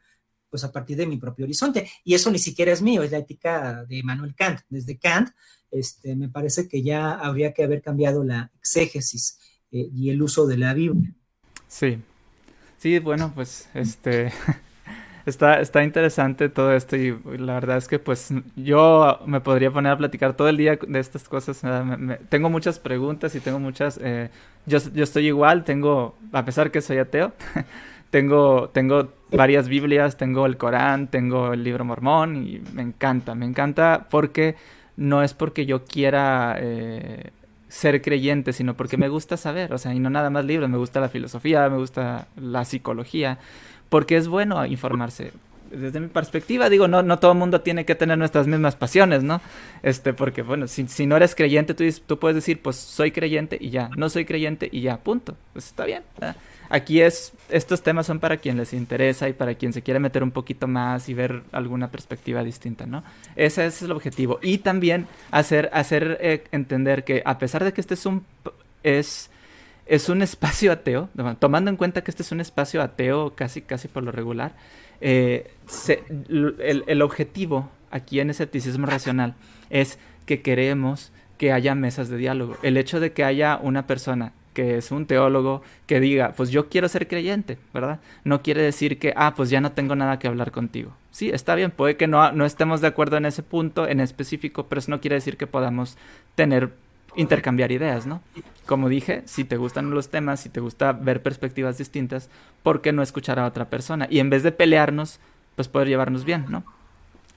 pues a partir de mi propio horizonte. Y eso ni siquiera es mío, es la ética de Manuel Kant. Desde Kant, este, me parece que ya habría que haber cambiado la exégesis eh, y el uso de la Biblia. Sí, sí, bueno, pues este... [laughs] Está, está interesante todo esto y la verdad es que pues yo me podría poner a platicar todo el día de estas cosas. tengo muchas preguntas y tengo muchas... Eh, yo, yo estoy igual, tengo, a pesar que soy ateo, [laughs] tengo, tengo varias Biblias, tengo el Corán, tengo el libro mormón y me encanta, me encanta porque no es porque yo quiera... Eh, ser creyente, sino porque me gusta saber, o sea, y no nada más libros, me gusta la filosofía, me gusta la psicología, porque es bueno informarse. Desde mi perspectiva, digo, no, no todo el mundo tiene que tener nuestras mismas pasiones, ¿no? Este, porque, bueno, si, si no eres creyente, tú, tú puedes decir, pues soy creyente y ya, no soy creyente y ya, punto. Pues está bien. Aquí es, estos temas son para quien les interesa y para quien se quiere meter un poquito más y ver alguna perspectiva distinta, ¿no? Ese, es el objetivo. Y también hacer, eh, entender que a pesar de que este es un, es un espacio ateo, [laughs] tomando en cuenta que este es un espacio ateo casi, casi por lo regular, eh, el, objetivo aquí en escepticismo racional es que queremos que haya mesas de diálogo. El hecho de que haya una persona que es un teólogo que diga, pues yo quiero ser creyente, ¿verdad? No quiere decir que, ah, pues ya no tengo nada que hablar contigo. Sí, está bien, puede que no, no estemos de acuerdo en ese punto en específico, pero eso no quiere decir que podamos tener intercambiar ideas, ¿no? Como dije, si te gustan los temas, si te gusta ver perspectivas distintas, ¿por qué no escuchar a otra persona? Y en vez de pelearnos, pues poder llevarnos bien, ¿no?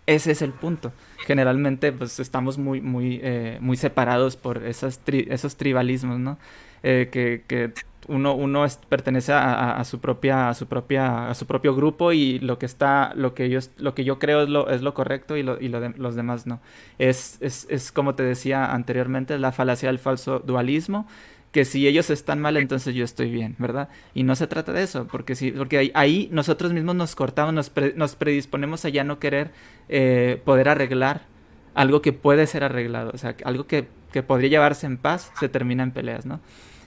Ese es el punto. Generalmente, pues estamos muy, muy, eh, muy separados por esas esos tribalismos, ¿no? Eh, que, que uno, uno pertenece a, su propia, a su propia, a su propio grupo y lo que está, lo que yo, lo que yo creo es lo, es lo correcto y, lo, y lo de, los demás no. Es, es, es como te decía anteriormente, la falacia del falso dualismo que si ellos están mal, entonces yo estoy bien, ¿verdad? Y no se trata de eso, porque si, porque ahí, nosotros mismos nos cortamos, nos, nos predisponemos a ya no querer eh, poder arreglar algo que puede ser arreglado, o sea, algo que, que podría llevarse en paz, se termina en peleas, ¿no?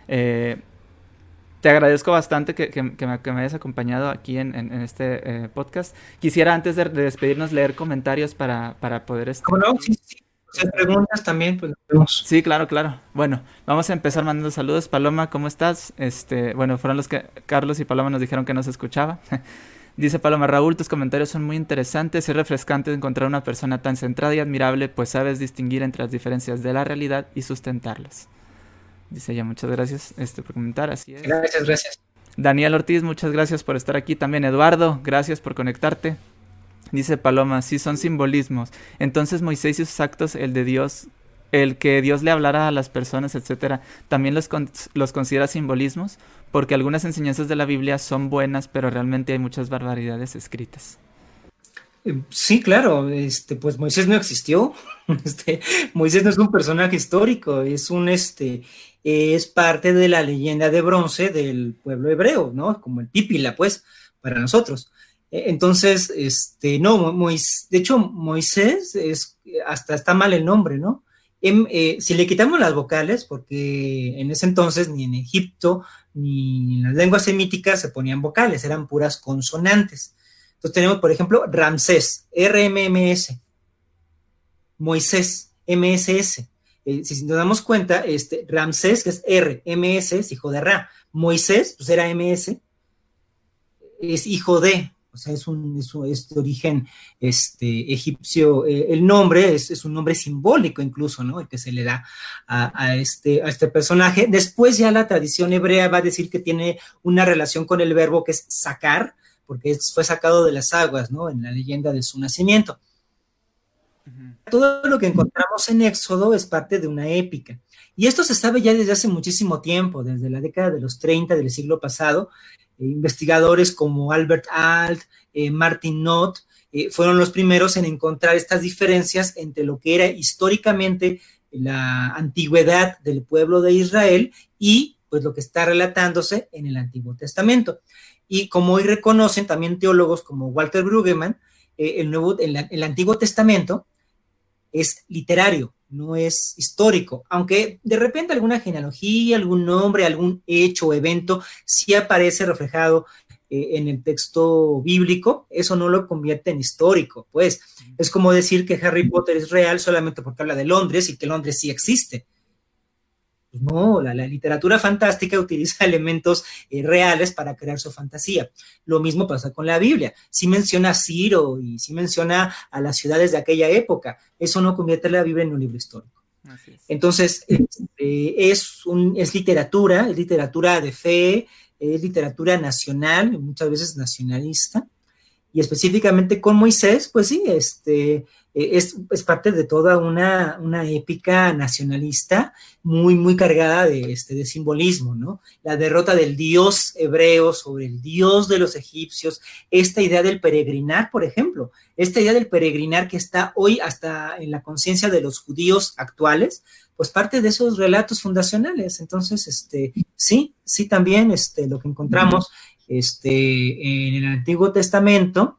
Eh, te agradezco bastante que, que, me, hayas acompañado aquí en, en, este eh, podcast. Quisiera antes de, despedirnos leer comentarios para, para poder... Este, no? Sí, sí. preguntas también, pues Sí, claro, claro. Bueno, vamos a empezar mandando saludos. Paloma, ¿cómo estás? Este, bueno, fueron los que Carlos y Paloma nos dijeron que no se escuchaba. [laughs] Dice Paloma, Raúl, tus comentarios son muy interesantes. Es refrescante encontrar una persona tan centrada y admirable, pues sabes distinguir entre las diferencias de la realidad y sustentarlas. Dice ella, muchas gracias este, por comentar, así es. Gracias, gracias. Daniel Ortiz, muchas gracias por estar aquí. También Eduardo, gracias por conectarte. Dice Paloma, sí son simbolismos. Entonces Moisés y sus actos, el de Dios, el que Dios le hablara a las personas, etcétera, también los, los considera simbolismos, porque algunas enseñanzas de la Biblia son buenas, pero realmente hay muchas barbaridades escritas. Eh, sí, claro, este, pues Moisés no existió. [laughs] Este, Moisés no es un personaje histórico, es un este, es parte de la leyenda de bronce del pueblo hebreo, ¿no? Como el Pípila, pues, para nosotros. E, entonces, este, no, Moisés, de hecho, Moisés es, hasta está mal el nombre, ¿no? Em, eh, si le quitamos las vocales, porque en ese entonces ni en Egipto ni en las lenguas semíticas se ponían vocales, eran puras consonantes. Entonces tenemos, por ejemplo, Ramsés, RMMS, Moisés, MSS. Eh, si nos damos cuenta, este, Ramsés, que es R, MS, es hijo de Ra. Moisés, pues era MS, es hijo de, o sea, es un, es, de origen este, egipcio. Eh, el nombre es, un nombre simbólico incluso, ¿no? El que se le da a, este, a este personaje. Después ya la tradición hebrea va a decir que tiene una relación con el verbo que es sacar, porque fue sacado de las aguas, ¿no? En la leyenda de su nacimiento. Todo lo que encontramos en Éxodo es parte de una épica. Y esto se sabe ya desde hace muchísimo tiempo, desde la década de los 30 del siglo pasado. Eh, investigadores como Albert Alt, eh, Martin Knott, eh, fueron los primeros en encontrar estas diferencias entre lo que era históricamente la antigüedad del pueblo de Israel y pues lo que está relatándose en el Antiguo Testamento. Y como hoy reconocen también teólogos como Walter Brueggemann, el, nuevo, el Antiguo Testamento es literario, no es histórico, aunque de repente alguna genealogía, algún nombre, algún hecho o evento sí aparece reflejado eh, en el texto bíblico, eso no lo convierte en histórico, pues es como decir que Harry Potter es real solamente porque habla de Londres y que Londres sí existe. No, la, literatura fantástica utiliza [laughs] elementos eh, reales para crear su fantasía. Lo mismo pasa con la Biblia. Si menciona a Ciro y si menciona a las ciudades de aquella época, eso no convierte a la Biblia en un libro histórico. Entonces, este, es, un, es literatura, es literatura de fe, es literatura nacional, muchas veces nacionalista, y específicamente con Moisés, pues sí, este, eh, es, parte de toda una, épica nacionalista muy, muy cargada de, este, de simbolismo, ¿no? La derrota del dios hebreo sobre el dios de los egipcios, esta idea del peregrinar, por ejemplo, esta idea del peregrinar que está hoy hasta en la conciencia de los judíos actuales, pues parte de esos relatos fundacionales. Entonces, este, sí, sí también este, lo que encontramos este, en el Antiguo Testamento,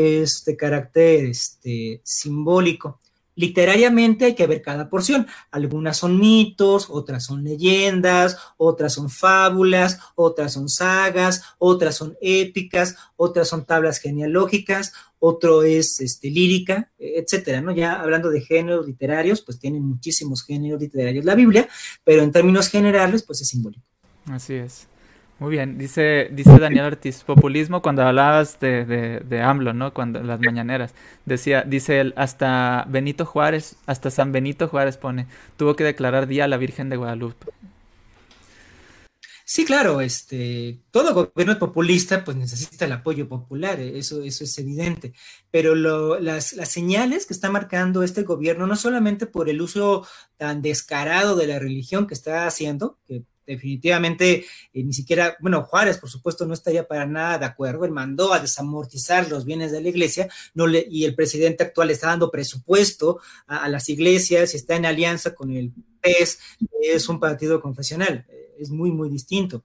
este carácter este, simbólico. Literariamente hay que ver cada porción. Algunas son mitos, otras son leyendas, otras son fábulas, otras son sagas, otras son épicas, otras son tablas genealógicas, otro es este, lírica, etcétera, ¿no? Ya hablando de géneros literarios, pues tienen muchísimos géneros literarios la Biblia, pero en términos generales, pues es simbólico. Así es. Muy bien, dice, dice Daniel Ortiz, populismo cuando hablabas de, de, de, AMLO, ¿no? Cuando las mañaneras. Decía, dice él, hasta Benito Juárez, hasta San Benito Juárez pone, tuvo que declarar día a la Virgen de Guadalupe. Sí, claro, este, todo gobierno populista pues necesita el apoyo popular, eso, eso es evidente, pero las, las, señales que está marcando este gobierno, no solamente por el uso tan descarado de la religión que está haciendo, que definitivamente eh, ni siquiera, bueno, Juárez, por supuesto, no estaría para nada de acuerdo. Él mandó a desamortizar los bienes de la iglesia no le, y el presidente actual está dando presupuesto a, las iglesias está en alianza con el PES, es un partido confesional, es muy, muy distinto.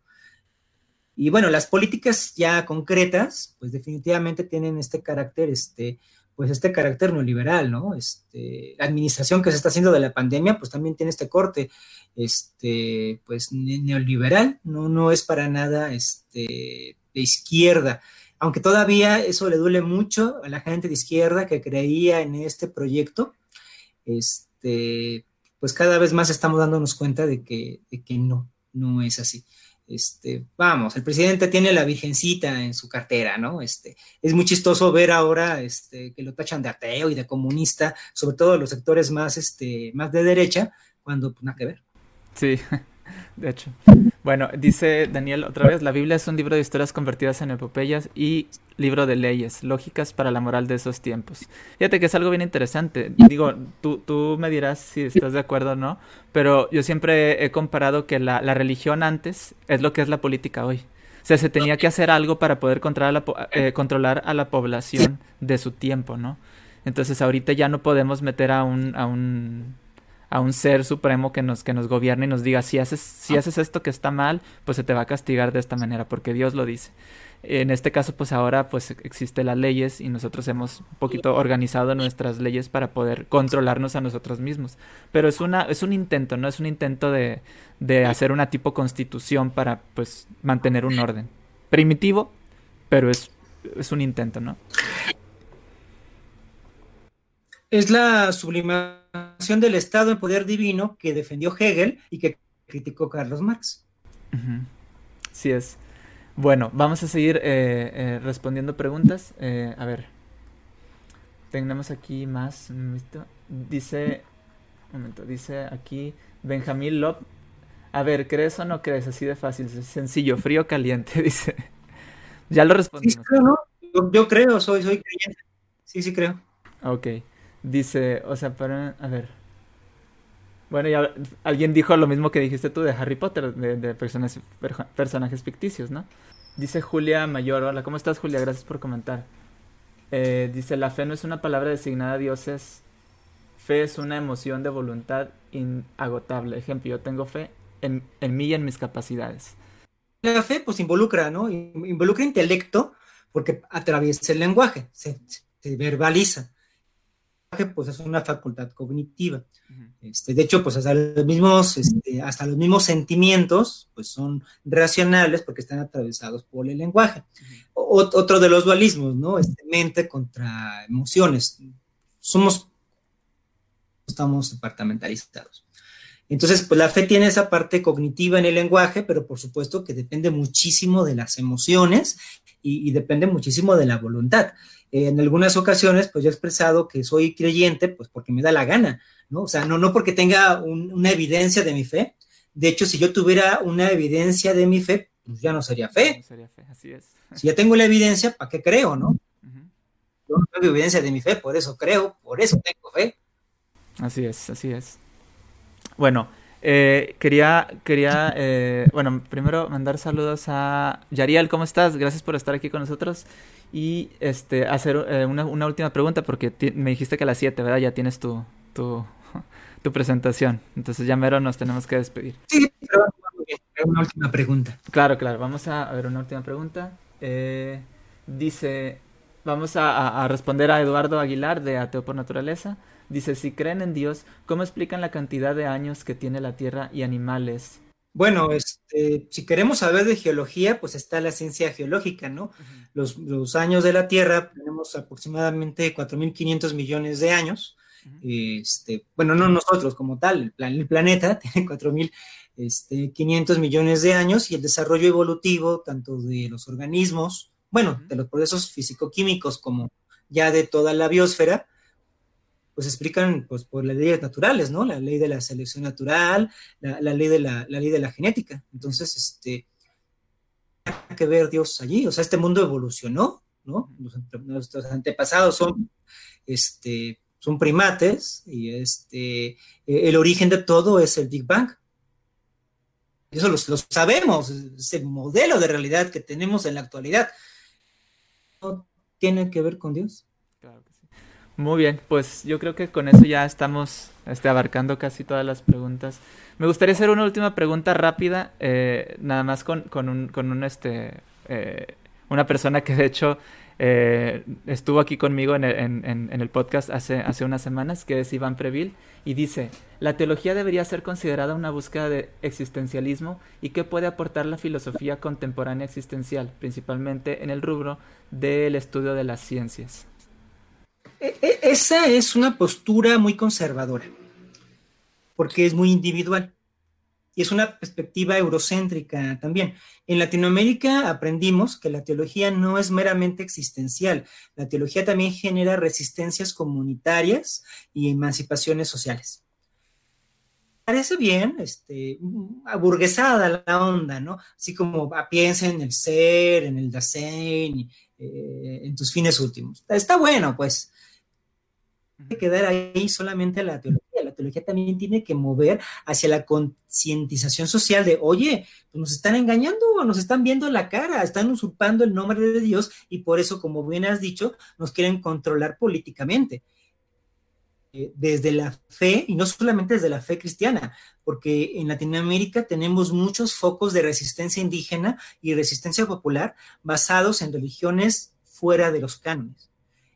Y bueno, las políticas ya concretas, pues definitivamente tienen este carácter, este, pues este carácter neoliberal, ¿no? Este, la administración que se está haciendo de la pandemia, pues también tiene este corte, este, pues neoliberal, no, no es para nada, este, de izquierda, aunque todavía eso le duele mucho a la gente de izquierda que creía en este proyecto, este, pues cada vez más estamos dándonos cuenta de que, de que no, no es así. Este, vamos, el presidente tiene la virgencita en su cartera, ¿no? Este, es muy chistoso ver ahora este, que lo tachan de ateo y de comunista, sobre todo los sectores más, este, más de derecha, cuando pues, nada que ver. Sí, [laughs] de hecho. Bueno, dice Daniel otra vez, la Biblia es un libro de historias convertidas en epopeyas y libro de leyes, lógicas para la moral de esos tiempos. Fíjate que es algo bien interesante. Digo, tú, tú me dirás si estás de acuerdo o no, pero yo siempre he comparado que la, religión antes es lo que es la política hoy. O sea, se tenía que hacer algo para poder controlar a la, eh, controlar a la población de su tiempo, ¿no? Entonces ahorita ya no podemos meter a un, a un a un ser supremo que nos, que nos gobierne y nos diga, si haces, si haces esto que está mal, pues se te va a castigar de esta manera, porque Dios lo dice. En este caso, pues ahora pues existen las leyes y nosotros hemos un poquito organizado nuestras leyes para poder controlarnos a nosotros mismos. Pero es una, es un intento, ¿no? Es un intento de, de hacer una tipo constitución para pues mantener un orden. Primitivo, pero es, es un intento, ¿no? Es la sublimación del Estado en poder divino que defendió Hegel y que criticó Carlos Marx. Sí es. Bueno, vamos a seguir eh, eh, respondiendo preguntas. Eh, a ver, tenemos aquí más. Dice, un momento, dice aquí Benjamín Lop. A ver, ¿crees o no crees? Así de fácil, sencillo, frío, caliente, [laughs] dice. ya lo respondimos. yo, creo, soy, soy creyente. Sí, sí creo. Ok. Dice, o sea, para, a ver. Bueno, ya alguien dijo lo mismo que dijiste tú de Harry Potter, de, personajes, personajes ficticios, ¿no? Dice Julia Mayor, hola, ¿cómo estás Julia? Gracias por comentar. Eh, dice, la fe no es una palabra designada a dioses, fe es una emoción de voluntad inagotable. Ejemplo, yo tengo fe en, en mí y en mis capacidades. La fe pues involucra, ¿no? Involucra intelecto porque atraviesa el lenguaje, se verbaliza pues es una facultad cognitiva. este, de hecho, pues hasta los mismos, este, hasta los mismos sentimientos, pues son racionales porque están atravesados por el lenguaje. otro de los dualismos, ¿no? Este, mente contra emociones. Somos, estamos departamentalizados. Entonces, pues la fe tiene esa parte cognitiva en el lenguaje, pero por supuesto que depende muchísimo de las emociones y, y depende muchísimo de la voluntad en algunas ocasiones, pues yo he expresado que soy creyente, pues porque me da la gana, ¿no? O sea, no, no porque tenga una evidencia de mi fe. De hecho, si yo tuviera una evidencia de mi fe, pues ya no sería fe. No sería fe, así es. Si ya tengo la evidencia, ¿para qué creo, no? Yo no tengo evidencia de mi fe, por eso creo, por eso tengo fe. Así es, así es. Bueno, eh, quería, quería eh, bueno, primero mandar saludos a Yariel, ¿cómo estás? Gracias por estar aquí con nosotros. Y este, hacer eh, una, última pregunta, porque me dijiste que a las 7, ¿verdad? Ya tienes tu, tu, [laughs] tu, presentación. Entonces ya mero nos tenemos que despedir. Sí, pero una última pregunta. Claro, claro. Vamos a, ver una última pregunta. dice, vamos a, a responder a Eduardo Aguilar de Ateo por Naturaleza. Dice, si creen en Dios, ¿cómo explican la cantidad de años que tiene la Tierra y animales? Bueno, este, si queremos saber de geología, pues está la ciencia geológica, ¿no? los, años de la Tierra, tenemos aproximadamente 4.500 millones de años. este, bueno, no nosotros como tal, el, planeta [laughs] tiene 4.500 este, millones de años y el desarrollo evolutivo, tanto de los organismos, bueno, de los procesos físico-químicos como ya de toda la biosfera, pues explican pues por las leyes naturales, ¿no? La ley de la selección natural, la, ley de la, ley de la genética. Entonces, este, hay que ver Dios allí, o sea, este mundo evolucionó, ¿no? nuestros antepasados son, este, son primates y este, el origen de todo es el Big Bang. Eso lo, sabemos, es el modelo de realidad que tenemos en la actualidad. No tiene que ver con Dios. Muy bien, pues yo creo que con eso ya estamos este, abarcando casi todas las preguntas. Me gustaría hacer una última pregunta rápida, eh, nada más con, con, un, con un, este, eh, una persona que de hecho eh, estuvo aquí conmigo en el, podcast hace, hace unas semanas, que es Iván Preville, y dice, la teología debería ser considerada una búsqueda de existencialismo y qué puede aportar la filosofía contemporánea existencial, principalmente en el rubro del estudio de las ciencias. E, e, esa es una postura muy conservadora, porque es muy individual y es una perspectiva eurocéntrica también. En Latinoamérica aprendimos que la teología no es meramente existencial, la teología también genera resistencias comunitarias y emancipaciones sociales. Parece bien, este, aburguesada la onda, ¿no? Así como ah, piensa en el ser, en el Dasein, eh, en tus fines últimos. Está bueno, pues. Hay que quedar ahí solamente la teología la teología también tiene que mover hacia la concientización social de, oye, pues nos están engañando, nos están viendo la cara, están usurpando el nombre de Dios y por eso, como bien has dicho, nos quieren controlar políticamente. Eh, desde la fe, y no solamente desde la fe cristiana, porque en Latinoamérica tenemos muchos focos de resistencia indígena y resistencia popular basados en religiones fuera de los cánones.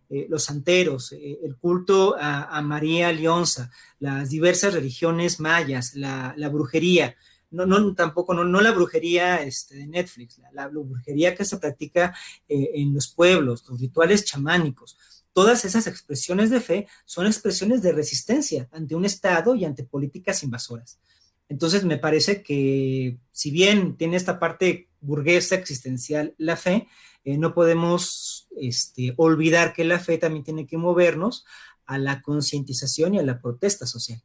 Eh, los santeros, eh, el culto a, María Leonza, las diversas religiones mayas, la, brujería, no, tampoco, no, la brujería este, de Netflix, la, brujería que se practica en los pueblos, los rituales chamánicos. Todas esas expresiones de fe son expresiones de resistencia ante un Estado y ante políticas invasoras. Entonces, me parece que si bien tiene esta parte burguesa existencial la fe, eh, no podemos este, olvidar que la fe también tiene que movernos a la concientización y a la protesta social.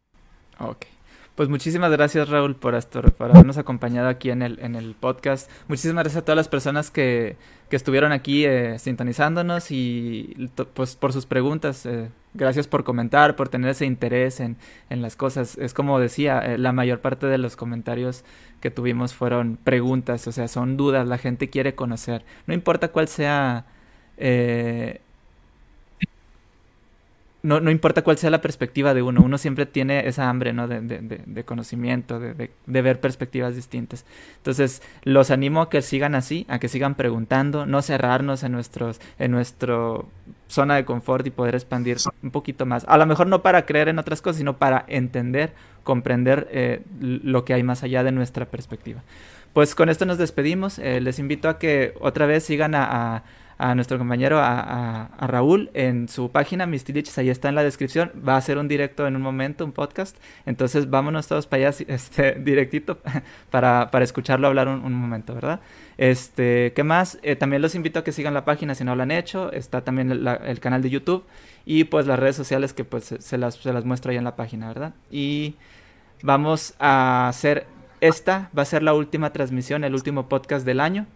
Ok. Pues muchísimas gracias Raúl por, por habernos acompañado aquí en el, en el podcast. Muchísimas gracias a todas las personas que, que estuvieron aquí eh, sintonizándonos y pues por sus preguntas. Eh, gracias por comentar, por tener ese interés en, en las cosas. Es como decía, eh, la mayor parte de los comentarios que tuvimos fueron preguntas, o sea, son dudas, la gente quiere conocer. No importa cuál sea no, no, importa cuál sea la perspectiva de uno, uno siempre tiene esa hambre, ¿no? De, de, de conocimiento, de, ver perspectivas distintas. Entonces, los animo a que sigan así, a que sigan preguntando, no cerrarnos en nuestros, en nuestro zona de confort y poder expandir un poquito más. A lo mejor no para creer en otras cosas, sino para entender, comprender eh, lo que hay más allá de nuestra perspectiva. Pues con esto nos despedimos. Eh, les invito a que otra vez sigan a nuestro compañero, a, Raúl, en su página, Mistiliches, ahí está en la descripción. Va a hacer un directo en un momento, un podcast. Entonces vámonos todos para allá, [laughs] este, directito, [laughs] para, para escucharlo hablar un, momento, ¿verdad? Este, ¿qué más? Eh, también los invito a que sigan la página si no lo han hecho. Está también el, canal de YouTube y pues las redes sociales que pues se las, se las muestro ahí en la página, ¿verdad? Y vamos a hacer esta, va a ser la última transmisión, el último podcast del año.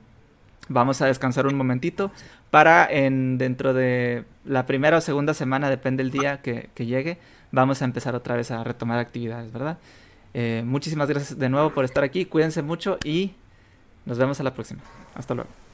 Vamos a descansar un momentito para en dentro de la primera o segunda semana, depende del día que, llegue, vamos a empezar otra vez a retomar actividades, ¿verdad? Eh, muchísimas gracias de nuevo por estar aquí, cuídense mucho y nos vemos a la próxima. Hasta luego.